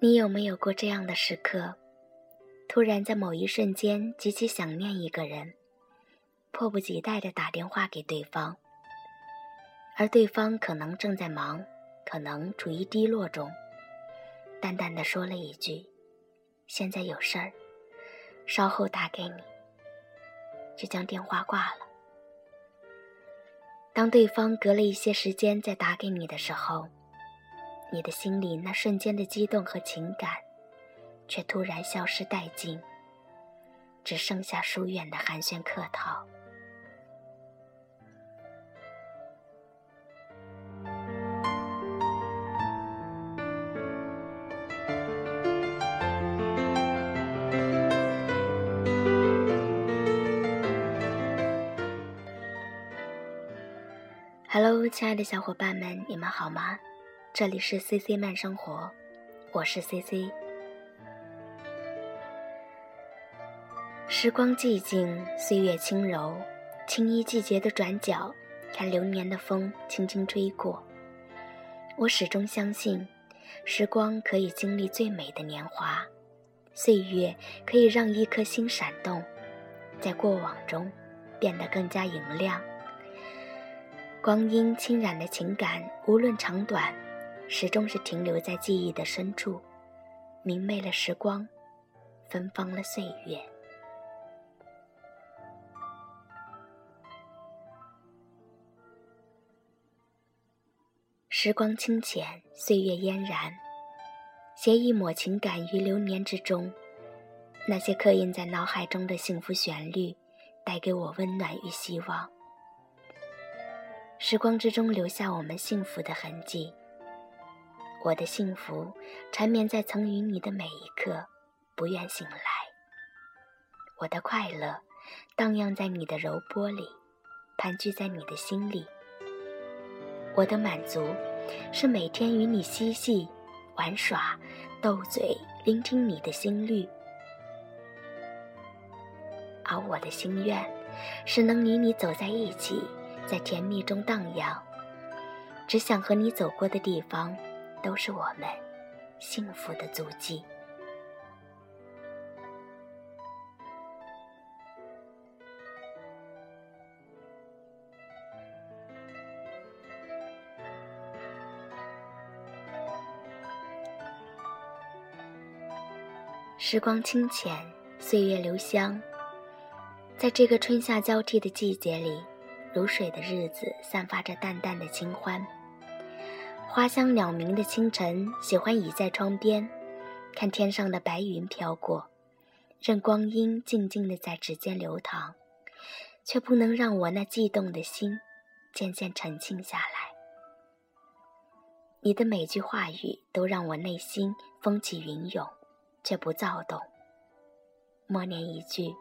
你有没有过这样的时刻？突然在某一瞬间极其想念一个人，迫不及待地打电话给对方，而对方可能正在忙，可能处于低落中，淡淡的说了一句：“现在有事儿，稍后打给你。”就将电话挂了。当对方隔了一些时间再打给你的时候，你的心里那瞬间的激动和情感，却突然消失殆尽，只剩下疏远的寒暄客套。Hello，亲爱的小伙伴们，你们好吗？这里是 C C 慢生活，我是 C C。时光寂静，岁月轻柔，青衣季节的转角，看流年的风轻轻吹过。我始终相信，时光可以经历最美的年华，岁月可以让一颗心闪动，在过往中变得更加莹亮。光阴侵染的情感，无论长短，始终是停留在记忆的深处，明媚了时光，芬芳了岁月。时光清浅，岁月嫣然，携一抹情感于流年之中，那些刻印在脑海中的幸福旋律，带给我温暖与希望。时光之中留下我们幸福的痕迹。我的幸福缠绵在曾与你的每一刻，不愿醒来。我的快乐荡漾在你的柔波里，盘踞在你的心里。我的满足是每天与你嬉戏、玩耍、斗嘴，聆听你的心律。而我的心愿是能与你走在一起。在甜蜜中荡漾，只想和你走过的地方，都是我们幸福的足迹。时光清浅，岁月留香，在这个春夏交替的季节里。如水的日子，散发着淡淡的清欢。花香鸟鸣的清晨，喜欢倚在窗边，看天上的白云飘过，任光阴静静的在指尖流淌，却不能让我那悸动的心渐渐沉静下来。你的每句话语都让我内心风起云涌，却不躁动。默念一句：“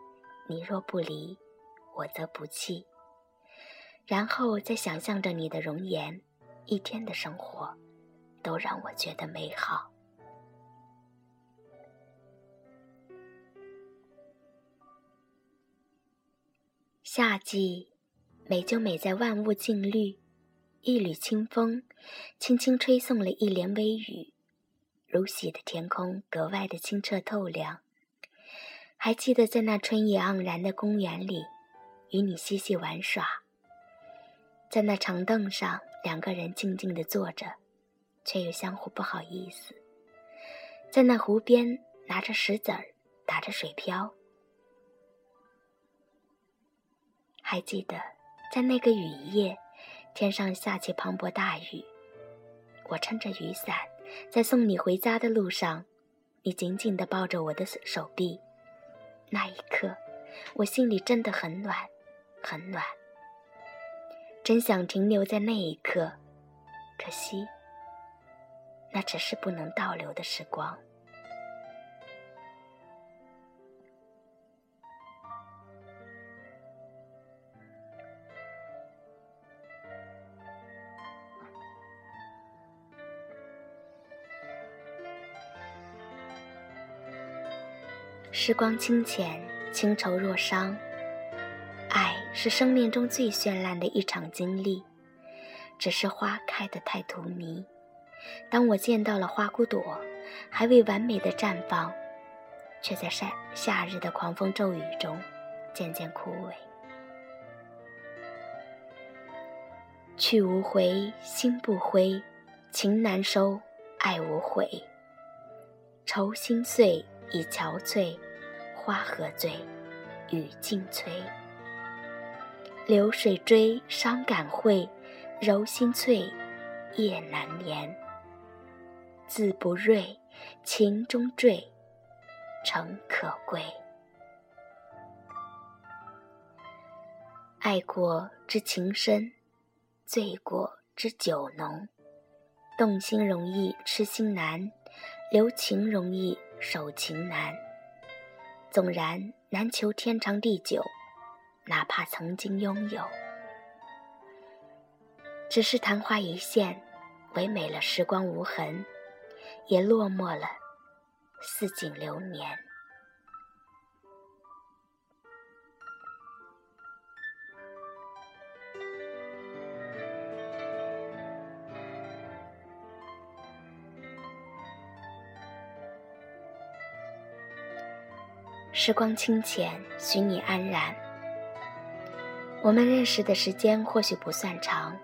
你若不离，我则不弃。”然后再想象着你的容颜，一天的生活，都让我觉得美好。夏季，美就美在万物静绿，一缕清风，轻轻吹送了一帘微雨，如洗的天空格外的清澈透亮。还记得在那春意盎然的公园里，与你嬉戏玩耍。在那长凳上，两个人静静地坐着，却又相互不好意思。在那湖边，拿着石子儿，打着水漂。还记得，在那个雨夜，天上下起磅礴大雨，我撑着雨伞，在送你回家的路上，你紧紧地抱着我的手臂。那一刻，我心里真的很暖，很暖。真想停留在那一刻，可惜，那只是不能倒流的时光。时光清浅，情愁若伤。是生命中最绚烂的一场经历，只是花开得太荼蘼。当我见到了花骨朵，还未完美的绽放，却在夏夏日的狂风骤雨中渐渐枯萎。去无回，心不灰，情难收，爱无悔。愁心碎，已憔悴，花何醉，雨尽催。流水追，伤感会，柔心脆，夜难眠。字不锐，情中坠，诚可贵。爱过知情深。醉过知酒浓，动心容易痴心难，留情容易守情难。纵然难求天长地久，哪怕曾经拥有，只是昙花一现，唯美了时光无痕，也落寞了似锦流年。时光清浅，许你安然。我们认识的时间或许不算长，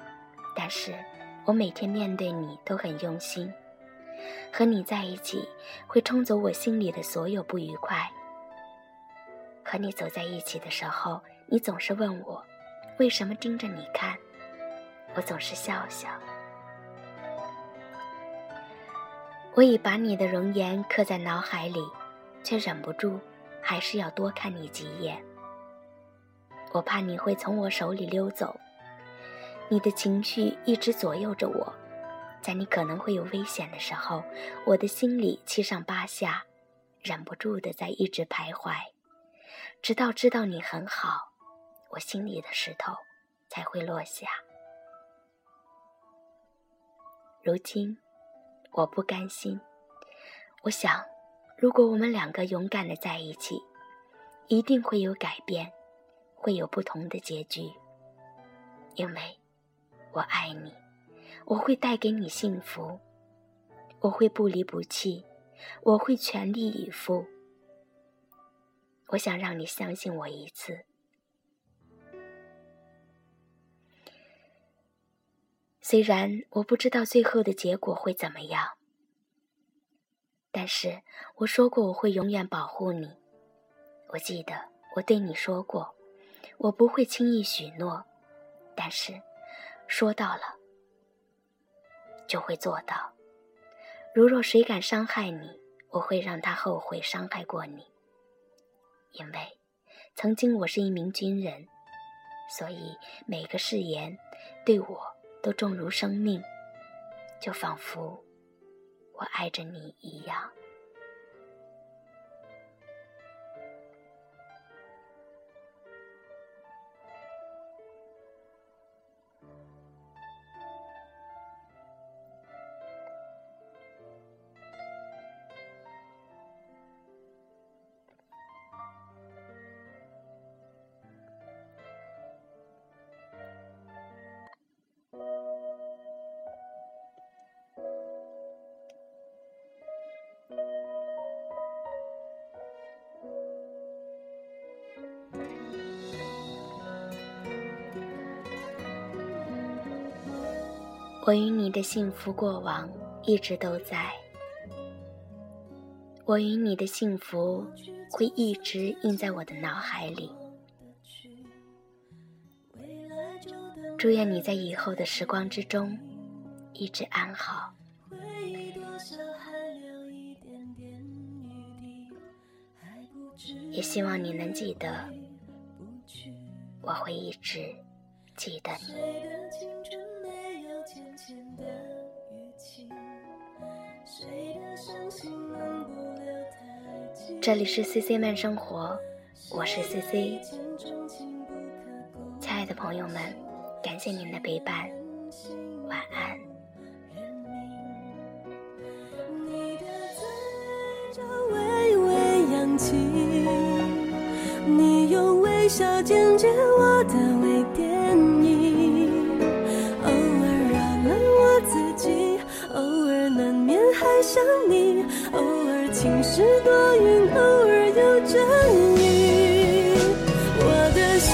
但是我每天面对你都很用心。和你在一起，会冲走我心里的所有不愉快。和你走在一起的时候，你总是问我，为什么盯着你看？我总是笑笑。我已把你的容颜刻在脑海里，却忍不住。还是要多看你几眼，我怕你会从我手里溜走。你的情绪一直左右着我，在你可能会有危险的时候，我的心里七上八下，忍不住的在一直徘徊，直到知道你很好，我心里的石头才会落下。如今，我不甘心，我想。如果我们两个勇敢的在一起，一定会有改变，会有不同的结局。因为，我爱你，我会带给你幸福，我会不离不弃，我会全力以赴。我想让你相信我一次，虽然我不知道最后的结果会怎么样。但是我说过我会永远保护你，我记得我对你说过，我不会轻易许诺，但是说到了就会做到。如若谁敢伤害你，我会让他后悔伤害过你。因为曾经我是一名军人，所以每个誓言对我都重如生命，就仿佛。我爱着你一样。我与你的幸福过往一直都在，我与你的幸福会一直印在我的脑海里。祝愿你在以后的时光之中一直安好，也希望你能记得，我会一直记得你。这里是 C C 慢生活，我是 C C。亲爱的朋友们，感谢您的陪伴，晚安。你用微笑剪接我的想，你，偶尔晴时多云，偶尔有阵雨。我的下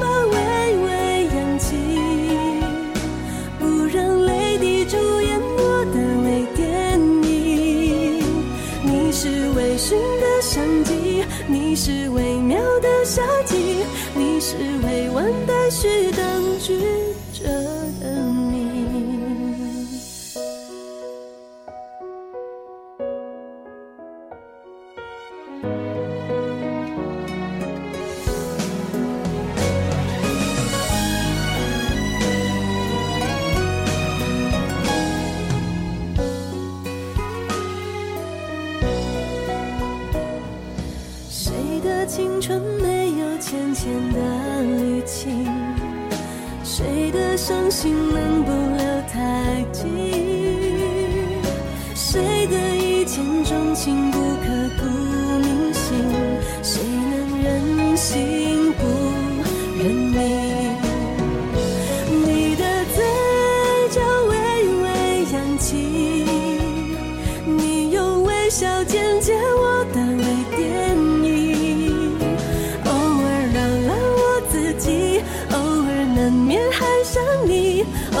巴微微扬起，不让泪滴主演我的微电影。你是微醺的相机，你是微妙的夏季，你是未完待续的的一见钟情不刻骨铭心？谁能忍心不认命？你的嘴角微微扬起，你用微笑剪接我的微电影，偶尔扰乱我自己，偶尔难免爱上你，偶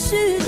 是